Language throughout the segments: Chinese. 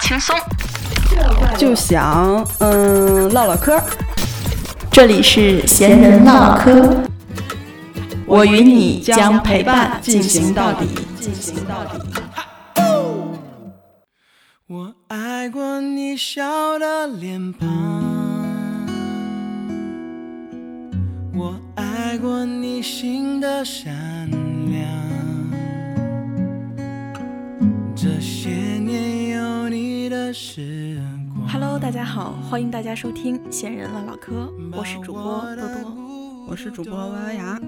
轻松，就想嗯唠唠嗑。这里是闲人唠唠嗑，我与你将陪伴进行到底。进行到底。我爱过你笑的脸庞，我爱过你心的善良。Hello，大家好，欢迎大家收听闲人唠唠嗑，我是主播多多。我是主播歪歪牙。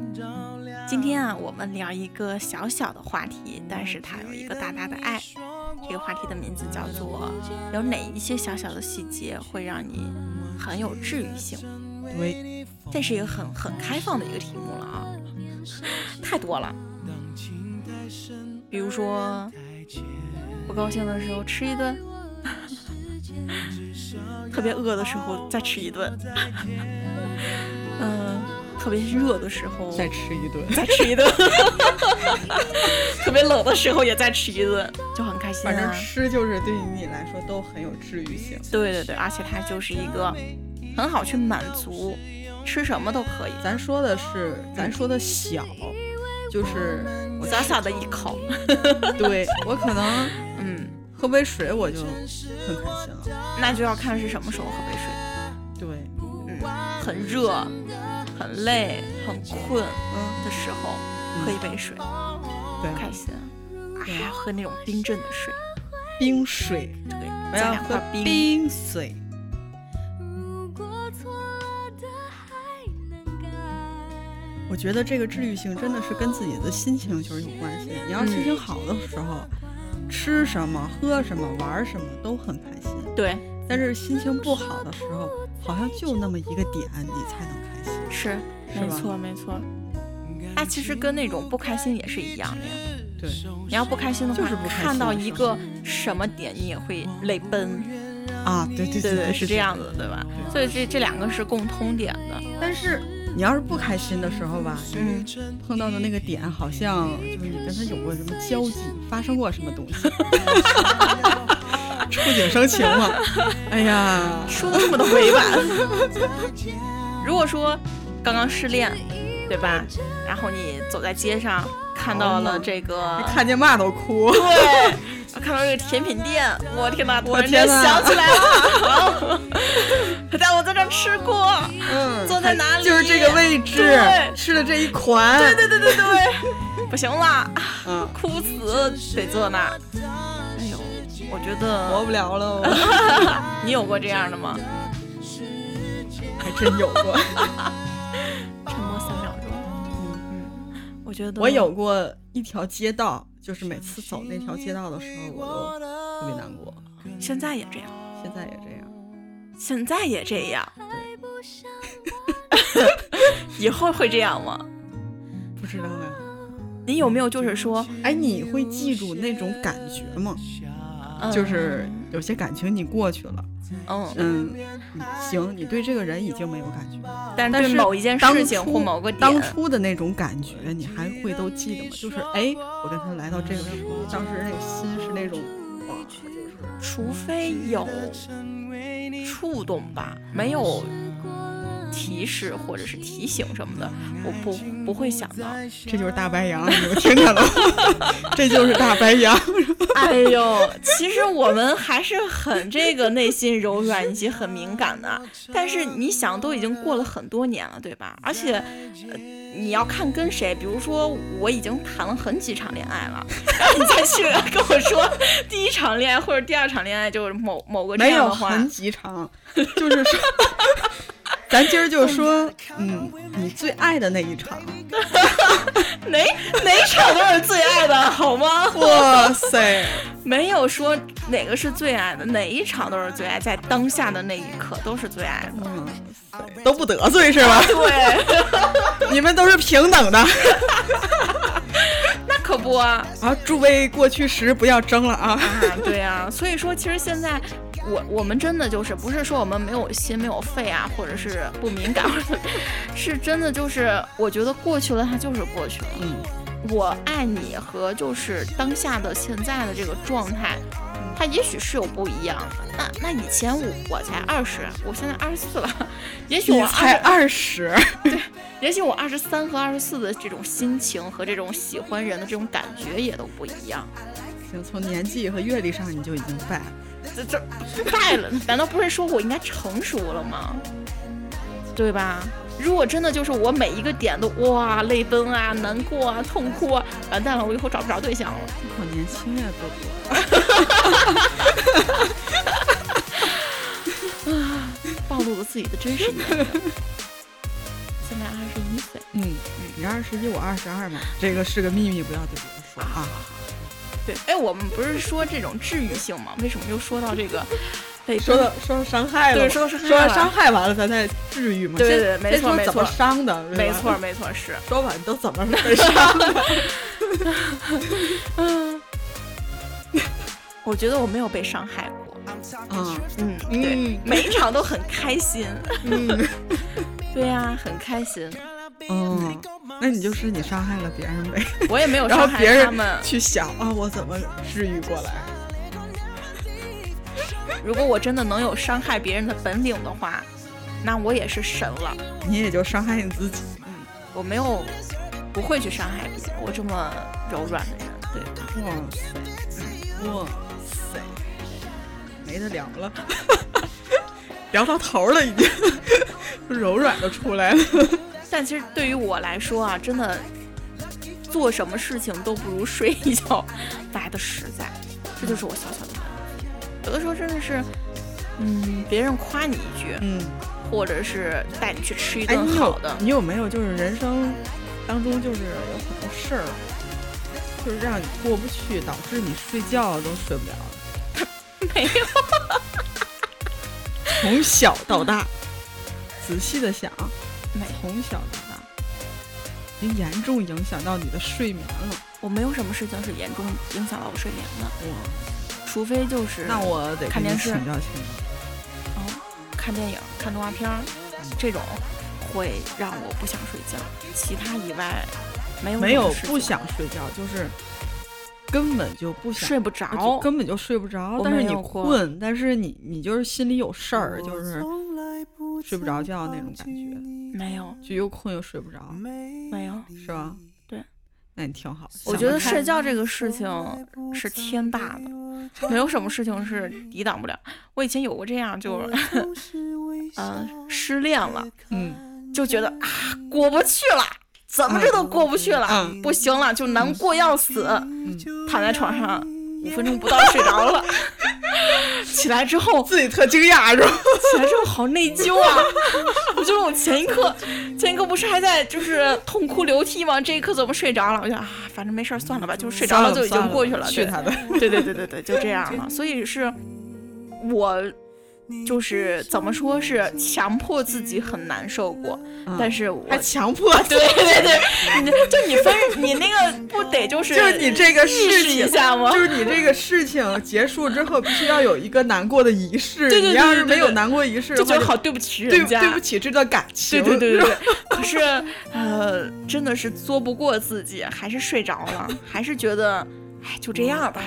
今天啊，我们聊一个小小的话题，但是它有一个大大的爱。这个话题的名字叫做：有哪一些小小的细节会让你很有治愈性？对，这是一个很很开放的一个题目了啊，太多了。比如说，不高兴的时候吃一顿，特别饿的时候再吃一顿，嗯，特别热的时候再吃一顿。再吃一顿，特别冷的时候也再吃一顿，就很开心反正啊。吃就是对于你来说都很有治愈性。对对对，而且它就是一个很好去满足，吃什么都可以，咱说的是，咱说的小，就是我小小的一口，对我可能嗯，喝杯水我就很开心了。那就要看是什么时候喝杯水。对，嗯，很热、很累、很困嗯，的时候，喝一杯水，对，开心。还要喝那种冰镇的水，冰水，对，我要喝冰。冰水。我觉得这个治愈性真的是跟自己的心情就是有关系的。你要心情好的时候，吃什么、喝什么、玩什么都很开心。对，但是心情不好的时候，好像就那么一个点，你才能开心。是，是没错没错。它其实跟那种不开心也是一样的呀。对，你要不开心的话，就是不开心看到一个什么点，你也会泪奔。啊，对对对对，是这样子的，对吧？所以这这两个是共通点的。但是你要是不开心的时候吧，嗯，碰到的那个点好像就是你跟他有过什么交集，发生过什么东西，触景生情嘛。哎呀，说的那么的委婉。如果说刚刚失恋，对吧？然后你走在街上看到了这个，看见嘛都哭。对，看到这个甜品店，我天哪！突然间天哪想起来了，但我在这吃过，嗯坐在哪里？就是这个位置对，吃的这一款。对对对对对，不行了，嗯，哭死，得坐那儿。哎呦，我觉得活不了了，你有过这样的吗？还真有过。沉默三秒钟。嗯，我觉得我有过一条街道，就是每次走那条街道的时候，我都特别难过。现在也这样，现在也这样。现在也这样，以后会这样吗？不知道呀。你有没有就是说，哎，你会记住那种感觉吗？嗯就是有些感情你过去了，嗯，嗯，行，你对这个人已经没有感觉，但是但是对某一件事情初或某个点，当初的那种感觉，你还会都记得吗？就是哎，我跟他来到这个时候，当时那个心是那种，哇，就是除非有触动吧，没有提示或者是提醒什么的，我不不会想到。这就是大白羊，你们听见了吗？这就是大白羊。哎呦，其实我们还是很这个内心柔软以及很敏感的。但是你想，都已经过了很多年了，对吧？而且，呃，你要看跟谁。比如说，我已经谈了很几场恋爱了，然后你再去跟我说第一场恋爱或者第二场恋爱就是某某个这没有样的话，很几场，就是说，咱今儿就说，嗯，你最爱的那一场，哪哪一场都是最爱的，好吗？哇塞，没有说哪个是最爱的，哪一场都是最爱，在当下的那一刻都是最爱的。嗯，都不得罪是吧？对，你们都是平等的。那可不啊。啊，诸位过去时不要争了啊！啊，对啊，所以说其实现在我我们真的就是不是说我们没有心没有肺啊，或者是不敏感，是真的就是我觉得过去了它就是过去了。嗯，我爱你和就是当下的现在的这个状态，它它也许是有不一样的。那那以前我我才二十，我现在二十四了，也许我你才二十，对，也许我二十三和二十四的这种心情和这种喜欢人的这种感觉也都不一样。行，从年纪和阅历上你就已经败了。这这败了，难道不是说我应该成熟了吗？对吧？如果真的就是我每一个点都哇泪奔啊、难过啊、痛哭啊，完蛋了，我以后找不着对象了。你好年轻呀，多多。暴露了自己的真实年龄。现在二十一岁，嗯，你二十一，我二十二嘛，这个是个秘密，不要对别人说啊。对，哎，我们不是说这种治愈性吗？为什么又说到这个被说到说到伤害了嘛，对说到伤害说到了伤害完了，咱再治愈嘛。对对对没错没错伤的，没错，没错，是。说完都怎么被伤的？我觉得我没有被伤害过，嗯嗯，对，嗯每一场都很开心，嗯 对呀、很开心。嗯，那你就是你伤害了别人呗，我也没有然后伤害别人他们。去想啊，我怎么治愈过来？如果我真的能有伤害别人的本领的话，那我也是神了。你也就伤害你自己。嗯我没有不会去伤害别人，我这么柔软的人，对吧？哇塞，哇塞，没得聊了，聊到头了已经，柔软的出来了。但其实对于我来说啊，真的做什么事情都不如睡一觉来的实在，这就是我小小的。有的时候真的是，嗯，别人夸你一句，嗯，或者是带你去吃一哎，顿好的，你有没有就是人生当中就是有很多事儿，就是让你过不去，导致你睡觉都睡不了了？没有，从小到大，仔细的想，没从小到大，已经严重影响到你的睡眠了。我没有什么事情是严重影响到我睡眠的，我，除非就是那我得看电视。请教请教。哦，看电影、看动画片儿这种会让我不想睡觉，其他以外没有没有不想睡觉，就是根本就不想睡不就着，根本就睡不着。但是你困，但是你你就是心里有事儿，就是睡不着觉那种感觉，没有。就又困又睡不着，没有。是吧？对，那你挺好。我觉得睡觉这个事情是天大的，没有什么事情是抵挡不了。我以前有过这样，就是 呃失恋了，嗯。就觉得啊过不去了，怎么着都过不去了，嗯。不行了，就难过要死，嗯，躺在床上五分钟不到睡着了，起来之后自己特惊讶是吧？起来之后好内疚啊！我觉得我前一刻，前一刻不是还在就是痛哭流涕吗？这一刻怎么睡着了？我就啊，反正没事儿，算了吧，就是睡着了就已经过去了。对去他的。对对对对对，就这样了。所以是我就是怎么说是强迫自己很难受过，嗯但是我还强迫对对对，你就你分你那个不得就是就是你这个意事情，下吗？就是你这个事情结束之后，必须要有一个难过的仪式。对对对你要是没有难过仪式就觉得好对不起对人家，对不起这段感情。对对对对对，可是呃，真的是作不过自己，还是睡着了，还是觉得，哎，就这样吧，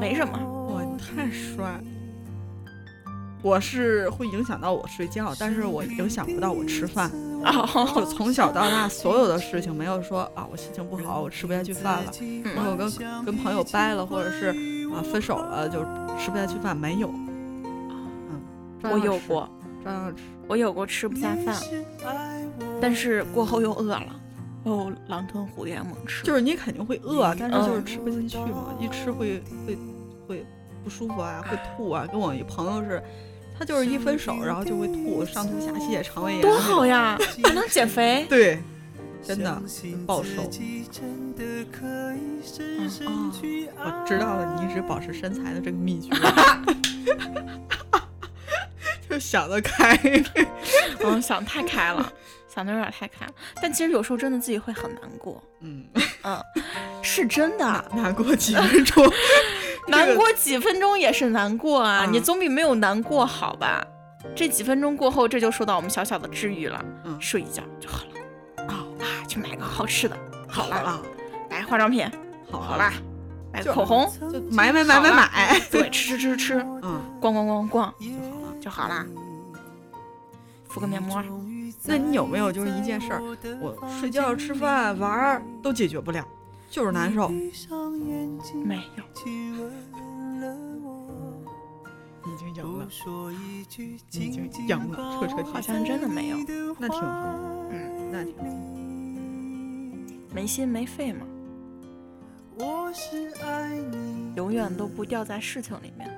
没什么。哇，你太帅！我是会影响到我睡觉，但是我影响不到我吃饭。从小到大，所有的事情没有说啊，我心情不好，我吃不下去饭了，然后我跟跟朋友掰了，或者是啊分手了，就吃不下去饭，没有。嗯，照我有过，照样吃。我有过吃不下饭，但是过后又饿了，哦，狼吞虎咽猛吃。就是你肯定会饿，但是就是嗯吃不进去嘛，一吃会会会不舒服啊，会吐啊。跟我一朋友是，他就是一分手，然后就会吐，上吐下泻，肠胃炎。多好！呀，还能减肥。对，真的暴瘦。嗯哦，我知道了，你一直保持身材的这个秘诀。就想得开，嗯，想太开了，想的有点太开了。但其实有时候真的自己会很难过，嗯，嗯，是真的。难过几分钟，难过几分钟也是难过啊，嗯你总比没有难过好吧？这几分钟过后，这就受到我们小小的治愈了，嗯睡一觉就好了。啊、啊，去买个好吃的，好了，好了，买化妆品，好好啦，就买口红，就买买买买买，对，吃吃吃吃，嗯，逛逛逛逛就好了。就好啦。敷个面膜，那你有没有就是一件事儿，我睡觉、吃饭、玩儿都解决不了，就是难受？没有。你已经赢了，你已经赢了，彻彻底好底。像真的没有，那挺好，嗯，那挺好。没心没肺嘛，我是爱你，永远都不掉在事情里面，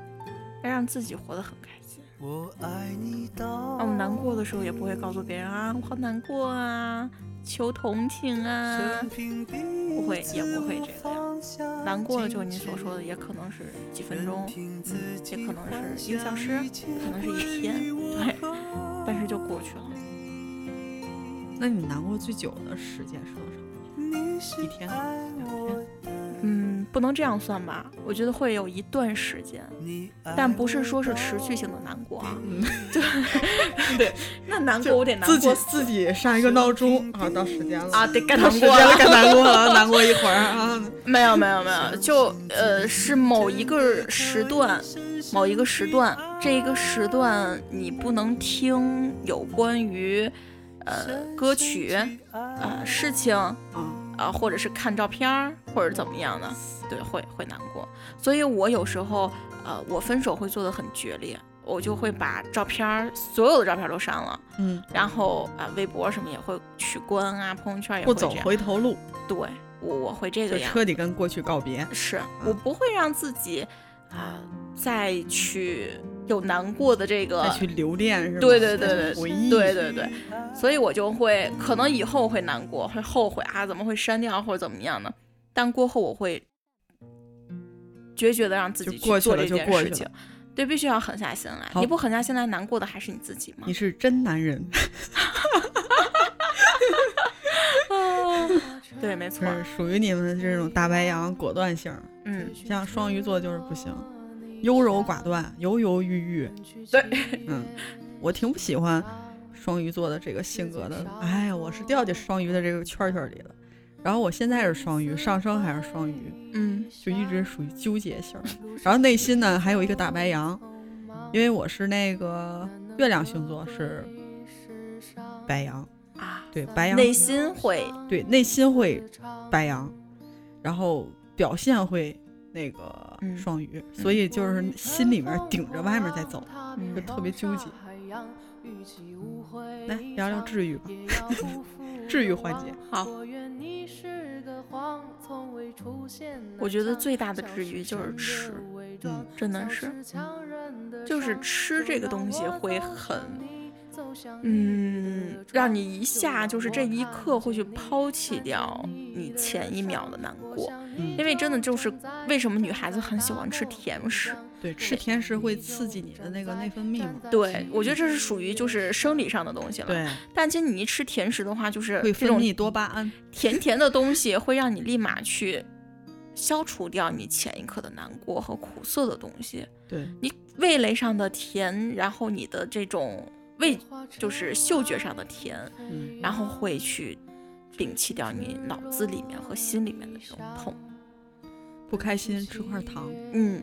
要让自己活得很开心。我爱你到那我们难过的时候也不会告诉别人啊，我好难过啊，求同情啊，不不会，也不会这个样。难过了，就你所说的，也可能是几分钟，嗯，也可能是一个小时，可能是一天，对，但是就过去了。那你难过最久的时间是多少？一天、两天？嗯，不能这样算吧？我觉得会有一段时间，但不是说是持续性的难过啊。嗯，对，那难过我得难过自己自己上一个闹钟啊，到时间了啊，得该到难过了。时间了，该难过了，难过一会儿啊。没有没有没有，就呃是某一个时段，某一个时段，这一个时段你不能听有关于呃歌曲呃事情嗯啊、或者是看照片儿或者怎么样的，对，会会难过。所以我有时候呃我分手会做的很决裂，我就会把照片儿所有的照片儿都删了，嗯，然后啊、微博什么也会取关啊，朋友圈也不走会这样。回头路，对，我我会这个样。彻底跟过去告别。是我不会让自己啊、再去有难过的这个再，去留恋是吧？对对对对回忆，对对对，所以我就会可能以后会难过，会后悔啊，怎么会删掉或者怎么样呢？但过后我会决绝的让自己去做这就过去件事情。对，必须要狠下心来。你不狠下心来，难过的还是你自己吗你？是真男人，对，没错。是属于你们这种大白羊果断性儿，嗯，像双鱼座就是不行，优柔寡断，犹犹豫豫。对，嗯，我挺不喜欢双鱼座的这个性格的。哎呀，我是掉进双鱼的这个圈圈里了。然后我现在是双鱼，上升还是双鱼，嗯就一直属于纠结型。然后内心呢还有一个大白羊，因为我是那个月亮星座是白羊，啊，对白羊，内心会对内心会白羊，然后表现会那个嗯双鱼，所以就是心里面顶着外面在走，嗯就特别纠结。来聊聊治愈吧，治愈环节。好。我觉得最大的治愈就是吃，嗯，真的是，就是吃这个东西会很，嗯，让你一下就是这一刻会去抛弃掉你前一秒的难过，嗯因为真的就是为什么女孩子很喜欢吃甜食，对，吃甜食会刺激你的那个内分泌嘛？对我觉得这是属于就是生理上的东西了。对，但其实你一吃甜食的话，就是会分泌多巴胺。甜甜的东西会让你立马去消除掉你前一刻的难过和苦涩的东西。对，你味蕾上的甜，然后你的这种味就是嗅觉上的甜，嗯，然后会去摒弃掉你脑子里面和心里面的这种痛。不开心吃块糖。嗯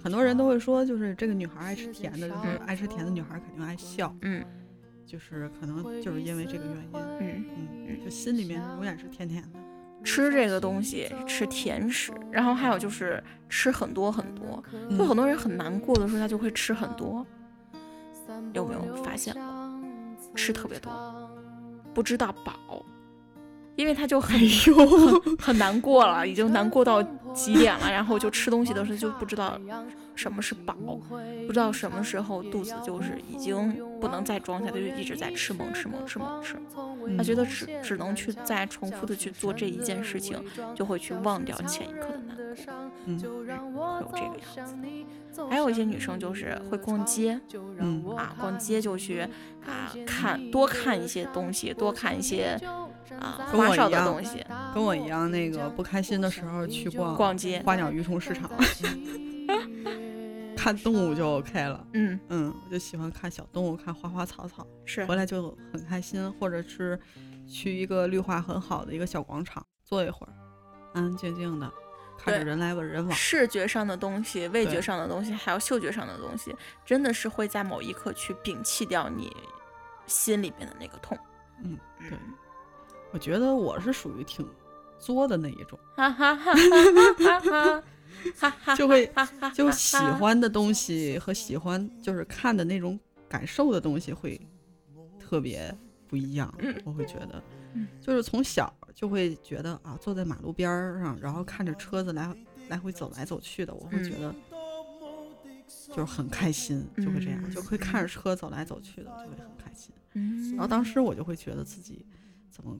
很多人都会说，就是这个女孩爱吃甜的，就是爱吃甜的女孩肯定爱笑，嗯就是可能就是因为这个原因。嗯，嗯，就心里面永远是甜甜的。吃这个东西，吃甜食，然后还有就是吃很多很多。嗯就很多人很难过的时候，他就会吃很多。有没有发现过？吃特别多，不知道饱，因为他就 很哎，很难过了，已经难过到极点了，然后就吃东西的时候就不知道什么是饱，不知道什么时候肚子就是已经不能再装下，他就一直在吃猛吃猛吃猛吃，他觉得只只能去再重复的去做这一件事情，就会去忘掉前一刻的难过，嗯会有这个样子。还有一些女生就是会逛街嗯啊，逛街就去啊看多看一些东西，多看一些啊跟我花哨的东西，跟我一样，那个不开心的时候去逛逛街。花鸟鱼虫市场，看动物就 OK 了。嗯嗯，我就喜欢看小动物，看花花草草。是，回来就很开心，或者是去一个绿化很好的一个小广场坐一会儿，安安静静的看着人来，人往，视觉上的东西、味觉上的东西，还有嗅觉上的东西，真的是会在某一刻去摒弃掉你心里边的那个痛。嗯，对，我觉得我是属于挺作的那一种。哈哈哈哈哈哈。就会就喜欢的东西和喜欢就是看的那种感受的东西会特别不一样。我会觉得嗯，就是从小就会觉得啊，坐在马路边儿上，然后看着车子来来回走来走去的，我会觉得就是很开心，就会这样，嗯就会看着车走来走去的，就会很开心。嗯，然后当时我就会觉得自己怎么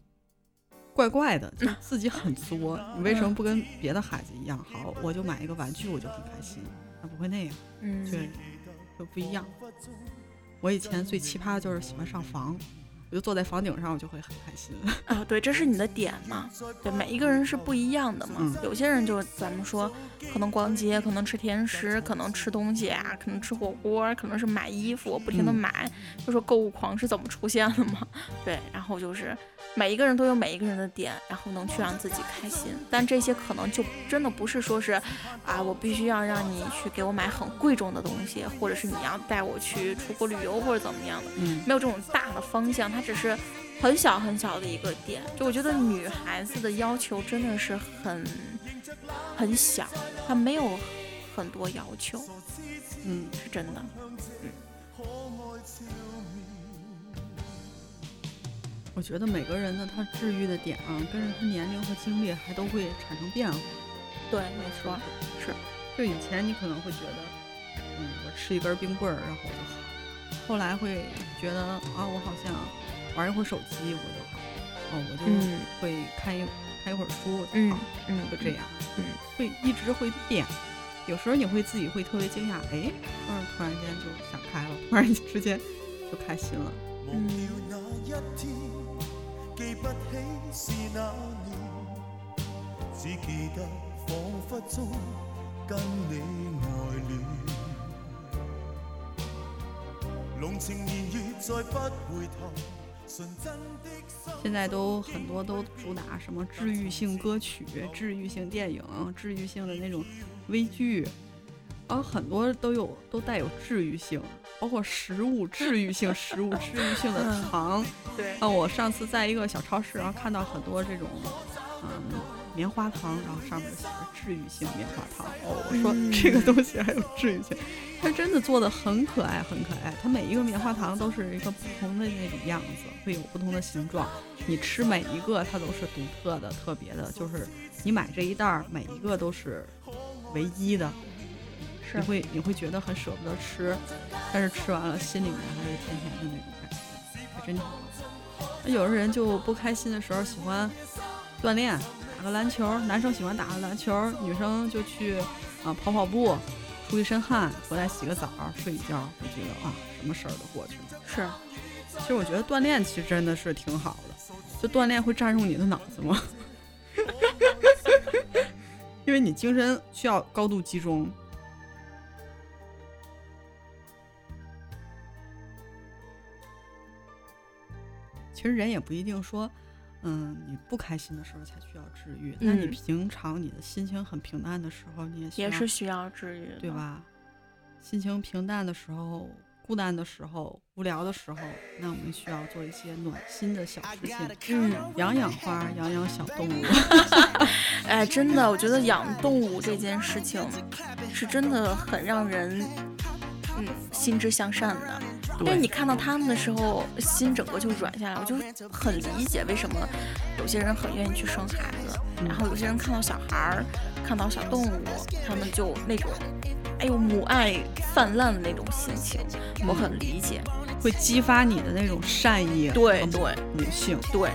怪怪的，就自己很作。你为什么不跟别的孩子一样？好，我就买一个玩具，我就很开心。他不会那样，嗯，对，就不一样。我以前最奇葩的就是喜欢上房，我就坐在房顶上，我就会很开心。啊，对，这是你的点嘛？对，每一个人是不一样的嘛。嗯有些人就是咱们说，可能逛街，可能吃甜食，可能吃东西啊，可能吃火锅，可能是买衣服，不停的嗯买。就说购物狂是怎么出现的嘛？对，然后就是每一个人都有每一个人的点，然后能去让自己开心。但这些可能就真的不是说是啊，我必须要让你去给我买很贵重的东西，或者是你要带我去出国旅游或者怎么样的。嗯没有这种大的方向，它只是很小很小的一个点。就我觉得女孩子的要求真的是很很小，她没有很多要求，嗯，是真的。我觉得每个人的他治愈的点啊，跟着他年龄和经历还都会产生变化。对，没错，是。就以前你可能会觉得，嗯，我吃一根冰棍儿，然后我就好。后来会觉得啊，我好像玩一会儿手机我就好，哦，我就嗯会看一看一会儿书就嗯好，嗯，就这样，嗯，会一直会变。有时候你会自己会特别惊讶，哎，突然突然间就想开了，突然之间就开心了。忘掉那一天，記不起是哪年，只記得彷彿中跟你愛戀，濃情言語再不回頭，純真的心。現在都很多都主打什么治愈性歌曲、治愈性电影、治愈性的那种微剧，然后很多都有都带有治愈性，包括食物治愈性食物、治愈性的糖。对，啊，我上次在一个小超市，然后看到很多这种，嗯，棉花糖，然后上面写着治愈性棉花糖。哦，我说嗯这个东西还有治愈性，它真的做的很可爱，很可爱。它每一个棉花糖都是一个不同的那种样子，会有不同的形状。你吃每一个，它都是独特的、特别的，就是你买这一袋儿，每一个都是唯一的。你会你会觉得很舍不得吃，但是吃完了心里面还是甜甜的那种感觉，还真挺好。那有的人就不开心的时候喜欢锻炼，打个篮球，男生喜欢打个篮球，女生就去啊跑跑步，出一身汗，回来洗个澡，睡一觉，我觉得啊什么事儿都过去了。是，其实我觉得锻炼其实真的是挺好的，就锻炼会占用你的脑子吗？因为你精神需要高度集中。其实人也不一定说，嗯，你不开心的时候才需要治愈。那你嗯平常你的心情很平淡的时候，你也需要也是需要治愈，对？吧？心情平淡的时候、孤单的时候、无聊的时候，那我们需要做一些暖心的小事情，嗯，养养花，养养小动物。哎，真的，我觉得养动物这件事情是真的很让人，嗯，心之向善的。因为你看到他们的时候，心整个就软下来，我就很理解为什么有些人很愿意去生孩子，嗯。然后有些人看到小孩儿、看到小动物，他们就那种，哎呦，母爱泛滥的那种心情，我很理解。会激发你的那种善意，对对。女性，对，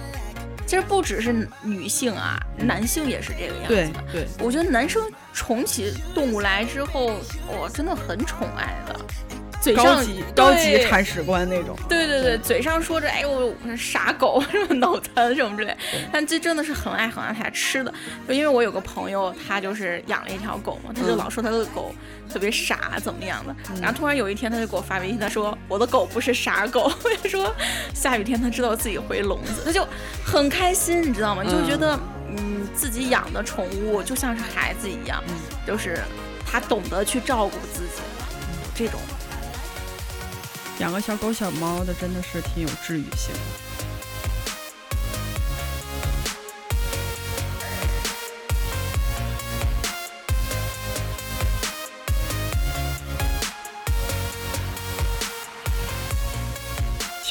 其实不只是女性啊，男性也是这个样子的。对，我觉得男生宠起动物来之后，哇，真的很宠爱的，嘴上高级高级对铲屎官那种。对对对，嘴上说着哎呦我是傻狗什么脑残什么之类，但这真的是很爱很爱它吃的。就因为我有个朋友，他就是养了一条狗嘛，他就嗯。老说他的狗特别傻怎么样的，然后突然有一天他就给我发微信，他说我的狗不是傻狗，我就说下雨天他知道自己回笼子，他就很开心，你知道吗？你就觉得嗯，自己养的宠物就像是孩子一样，就是他懂得去照顾自己了，这种。养个小狗小猫的真的是挺有治愈性的。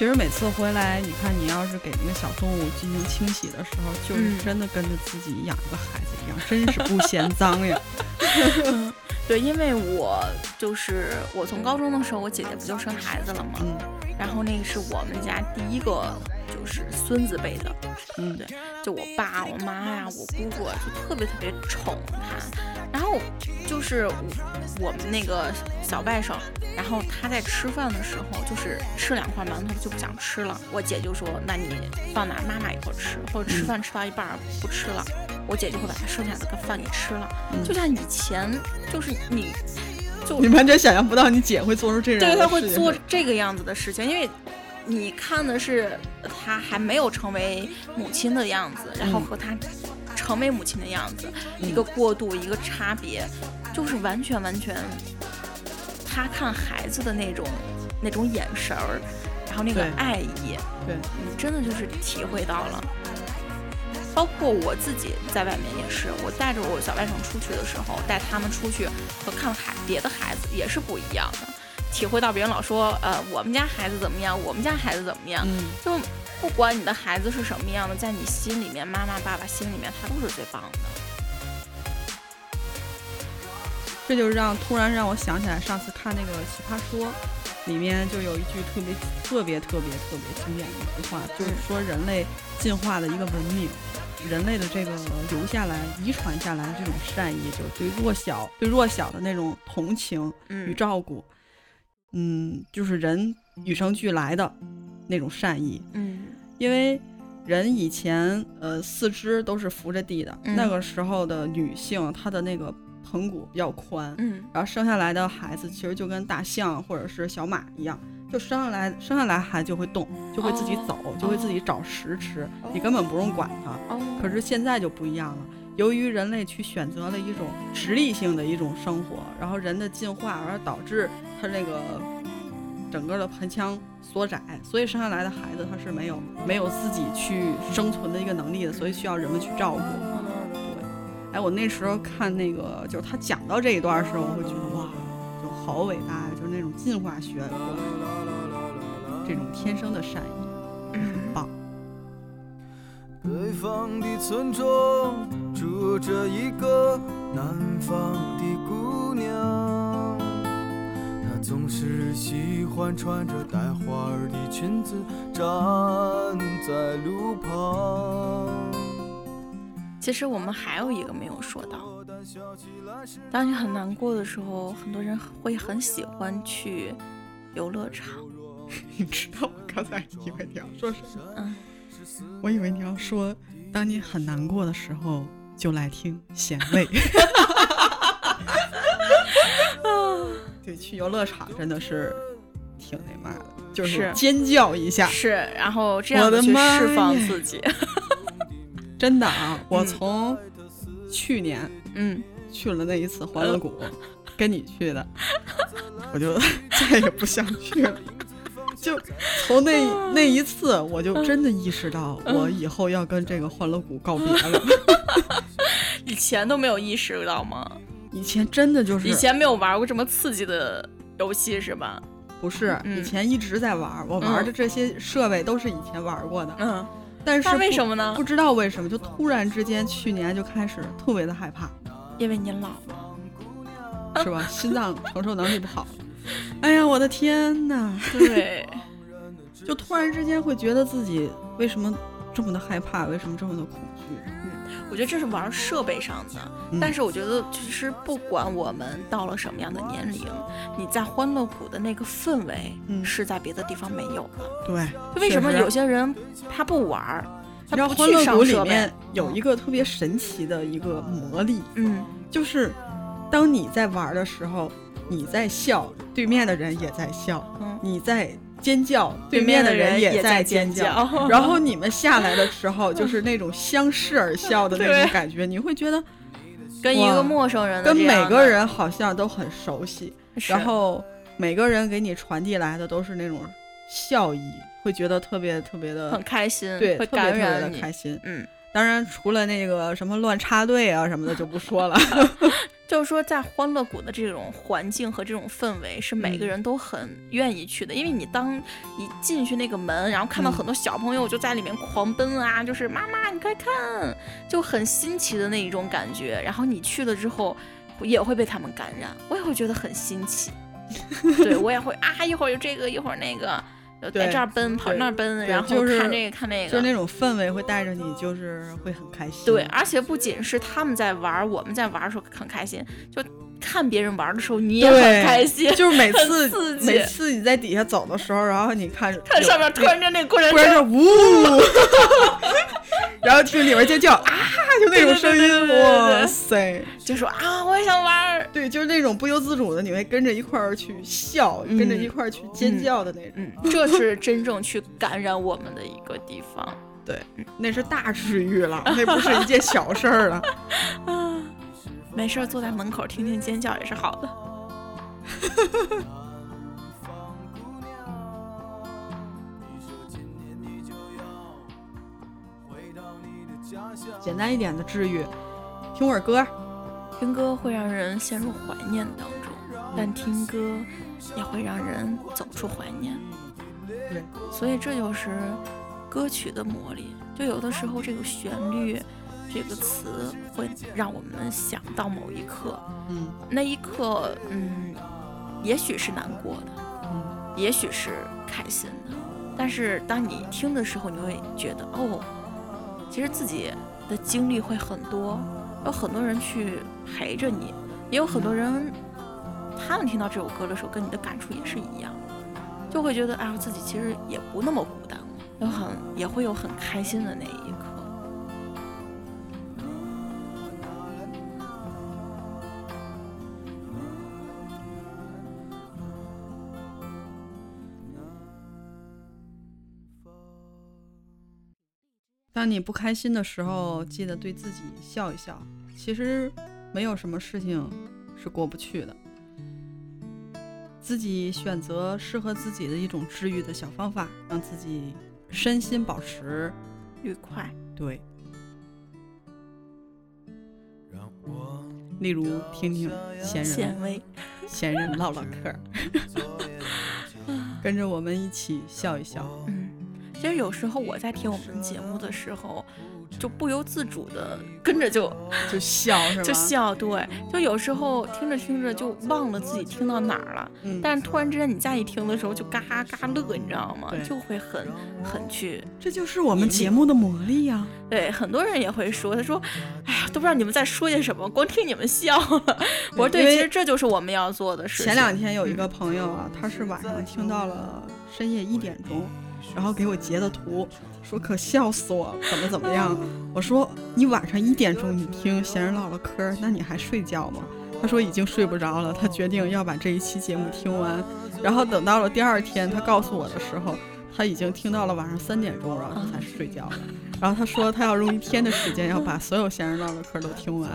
其实每次回来，你看你要是给那个小动物进行清洗的时候，就是嗯真的跟着自己养一个孩子一样，真是不嫌脏呀。对，因为我就是我从高中的时候，我姐姐不就生孩子了吗？嗯然后那个是我们家第一个就是孙子辈的，嗯对，就我爸、我妈呀、我姑姑啊就特别特别宠他。然后就是我我们那个小外甥，然后他在吃饭的时候，就是吃两块馒头就不想吃了，我姐就说：“那你放哪儿，妈妈一块儿吃，或者吃饭吃到一半儿不吃了，我姐就会把他剩下的个饭给吃了。嗯就像以前，就是你。就你完全想象不到你姐会做出这种对，她会做这个样子的事情，因为你看的是他还没有成为母亲的样子，然后嗯和他成为母亲的样子，嗯。一个过渡，一个差别，就是完全完全，他看孩子的那种那种眼神儿，然后那个爱意，对，你真的就是体会到了。包括我自己在外面也是，我带着我小外甥出去的时候，带他们出去和看孩别的孩子也是不一样的，体会到别人老说，呃，我们家孩子怎么样，我们家孩子怎么样，嗯，就不管你的孩子是什么样的，在你心里面，妈妈、爸爸心里面，他都是最棒的。这就让突然让我想起来上次看那个《奇葩说》，里面就有一句特别特别特别特别经典的一句话，就是说人类进化的一个文明，人类的这个留下来、遗传下来的这种善意，就是对弱小、对弱小的那种同情与嗯。照顾，嗯，就是人与生俱来的那种善意。嗯因为人以前呃四肢都是扶着地的，嗯那个时候的女性她的那个盆骨比较宽，嗯然后生下来的孩子其实就跟大象或者是小马一样，就生下来生下来孩子就会动，就会自己走，哦就会自己找食吃，你根本不用管它。哦，可是现在就不一样了，由于人类去选择了一种直立性的一种生活，然后人的进化而导致他那个整个的盆腔缩窄，所以生下来的孩子他是没有没有自己去生存的一个能力的，所以需要人们去照顾。对，哎，我那时候看那个就是他讲到这一段的时候，我会觉得哇，就好伟大呀，就是那种进化学过来的这种天生的善意，很 棒。北方的村庄住着一个南方的总是喜欢穿着带花儿的裙子站在路旁。其实我们还有一个没有说到，当你很难过的时候，很多人会很喜欢去游乐场。你知道我刚才以为你要说什么？嗯，我以为你要说，当你很难过的时候，就来听咸味。对，去游乐场真的是挺那嘛的，就是是尖叫一下。是，然后这样去释放自己。真的啊，我嗯从去年嗯，去了那一次欢乐谷，跟你去的，我就 再也不想去了。就从那那一次，我就真的意识到，我以后要跟这个欢乐谷告别了。以前都没有意识到吗？以前真的就是以前没有玩过这么刺激的游戏是吧？不是，嗯以前一直在玩儿，我玩的这些设备都是以前玩过的，嗯，但是为不什么呢不？知道为什么，就突然之间去年就开始特别的害怕，因为你老了。是吧？心脏承受能力不好。哎呀，我的天呐！对，就突然之间会觉得自己为什么这么的害怕，为什么这么的恐惧？我觉得这是玩设备上的，嗯但是我觉得其实不管我们到了什么样的年龄，你在欢乐谷的那个氛围嗯是在别的地方没有的。对，为什么有些人他不玩儿，你知道欢乐谷里面有一个特别神奇的一个魔力，嗯，就是当你在玩的时候，你在笑，对面的人也在笑；嗯你在尖叫，对面的人也在尖叫，然后你们下来的时候就是那种相视而笑的那种感觉，你会觉得跟一个陌生人，跟每个人好像都很熟悉，然后每个人给你传递来的都是那种笑意，会觉得特别特别的很开心，对，会特别特别。的开心。嗯，当然除了那个什么乱插队啊什么的就不说了。就是说，在欢乐谷的这种环境和这种氛围，是每个嗯人都很愿意去的。因为你当一进去那个门，然后看到嗯很多小朋友就在里面狂奔啊，就是妈妈，你快看，就很新奇的那一种感觉。然后你去了之后，也会被他们感染，我也会觉得很新奇。对我也会啊，一会儿就这个，一会儿那个，就在这儿奔，跑那儿奔，然后就是看这个看那个，就是那种氛围会带着你，就是会很开心。对，而且不仅是他们在玩儿，我们在玩儿的时候很开心，就看别人玩儿的时候你也很开心。就是每次每次你在底下走的时候，然后你看有看上面突然间那个过山车，呜，然后听里面尖叫啊，就那种声音，哇塞！就说啊，我也想玩儿。对，就是那种不由自主的，你会跟着一块儿去笑，嗯跟着一块儿去尖叫的那种。嗯，这是真正去感染我们的一个地方。对那是大治愈了，那不是一件小事儿了。啊没事儿，坐在门口听听尖叫也是好的。简单一点的治愈，听会儿歌，听歌会让人陷入怀念当中，但听歌也会让人走出怀念。对，所以这就是歌曲的魔力。就有的时候这个旋律、这个词会让我们想到某一刻，嗯那一刻，嗯，也许是难过的，嗯，也许是开心的，但是当你听的时候，你会觉得，哦，其实自己的经历会很多，有很多人去陪着你，也有很多人，他们听到这首歌的时候，跟你的感触也是一样，就会觉得，哎，自己其实也不那么孤单了，有很也会有很开心的那一刻。当你不开心的时候，记得对自己笑一笑。其实没有什么事情是过不去的。自己选择适合自己的一种治愈的小方法，让自己身心保持愉快，对。让我例如听听闲人。闲人唠唠嗑，跟着我们一起笑一笑。嗯，其实有时候我在听我们节目的时候，就不由自主的跟着就 就笑是吧？就笑，对，就有时候听着听着就忘了自己听到哪儿了，嗯，但是突然之间你再一听的时候就嘎嘎乐，你知道吗？就会很很去，这就是我们节目的魔力呀、对，很多人也会说，他说，哎呀，都不知道你们在说些什么，光听你们笑了。我说对，其实这就是我们要做的事情。前两天有一个朋友啊，他是晚上听到了深夜一点钟，然后给我截的图，说可笑死我，怎么怎么样。我说你晚上一点钟你听闲人唠唠嗑，那你还睡觉吗？他说已经睡不着了，他决定要把这一期节目听完。然后等到了第二天，他告诉我的时候，他已经听到了晚上三点钟，然后他才睡觉了。然后他说他要用一天的时间要把所有闲人唠唠嗑都听完。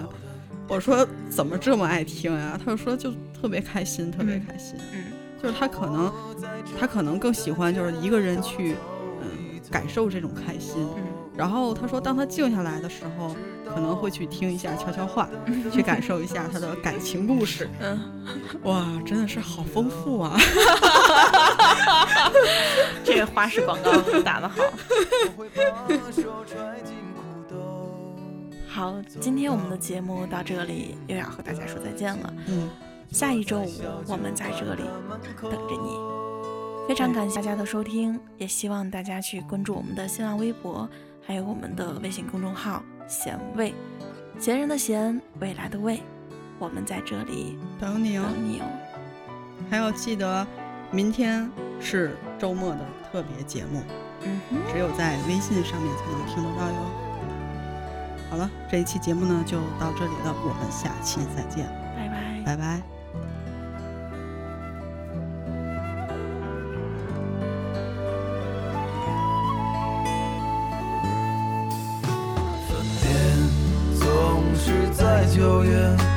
我说怎么这么爱听呀？他就说就特别开心，特别开心。嗯，就是他可能，他可能更喜欢就是一个人去，嗯，感受这种开心。嗯然后他说，当他静下来的时候，可能会去听一下悄悄话，去感受一下他的感情故事。嗯，哇，真的是好丰富啊！这个花式广告打得好。好，今天我们的节目到这里又要和大家说再见了。嗯，下一周五我们在这里等着你。非常感谢大家的收听，也希望大家去关注我们的新浪微博，还有我们的微信公众号“贤味”，闲人的闲，未来的未，我们在这里等你哦。等你哦。还有记得，明天是周末的特别节目，嗯哼，只有在微信上面才能听得到哟。好了，这一期节目呢就到这里了，我们下期再见，拜拜。拜拜。九月。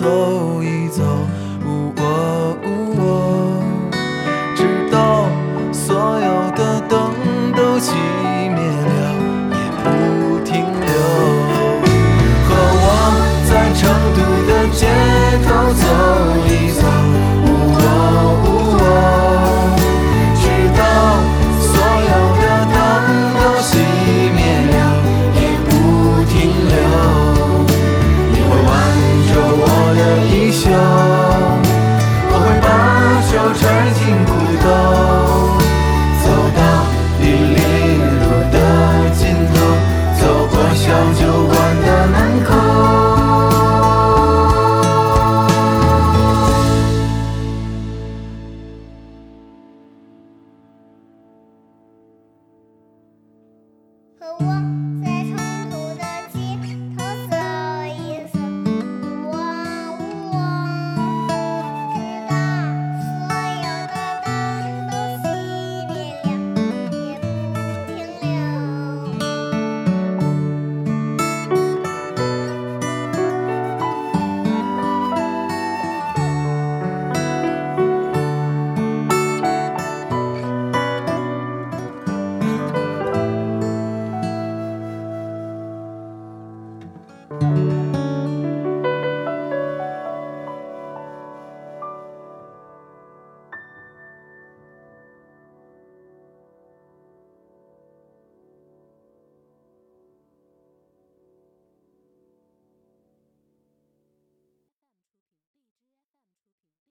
头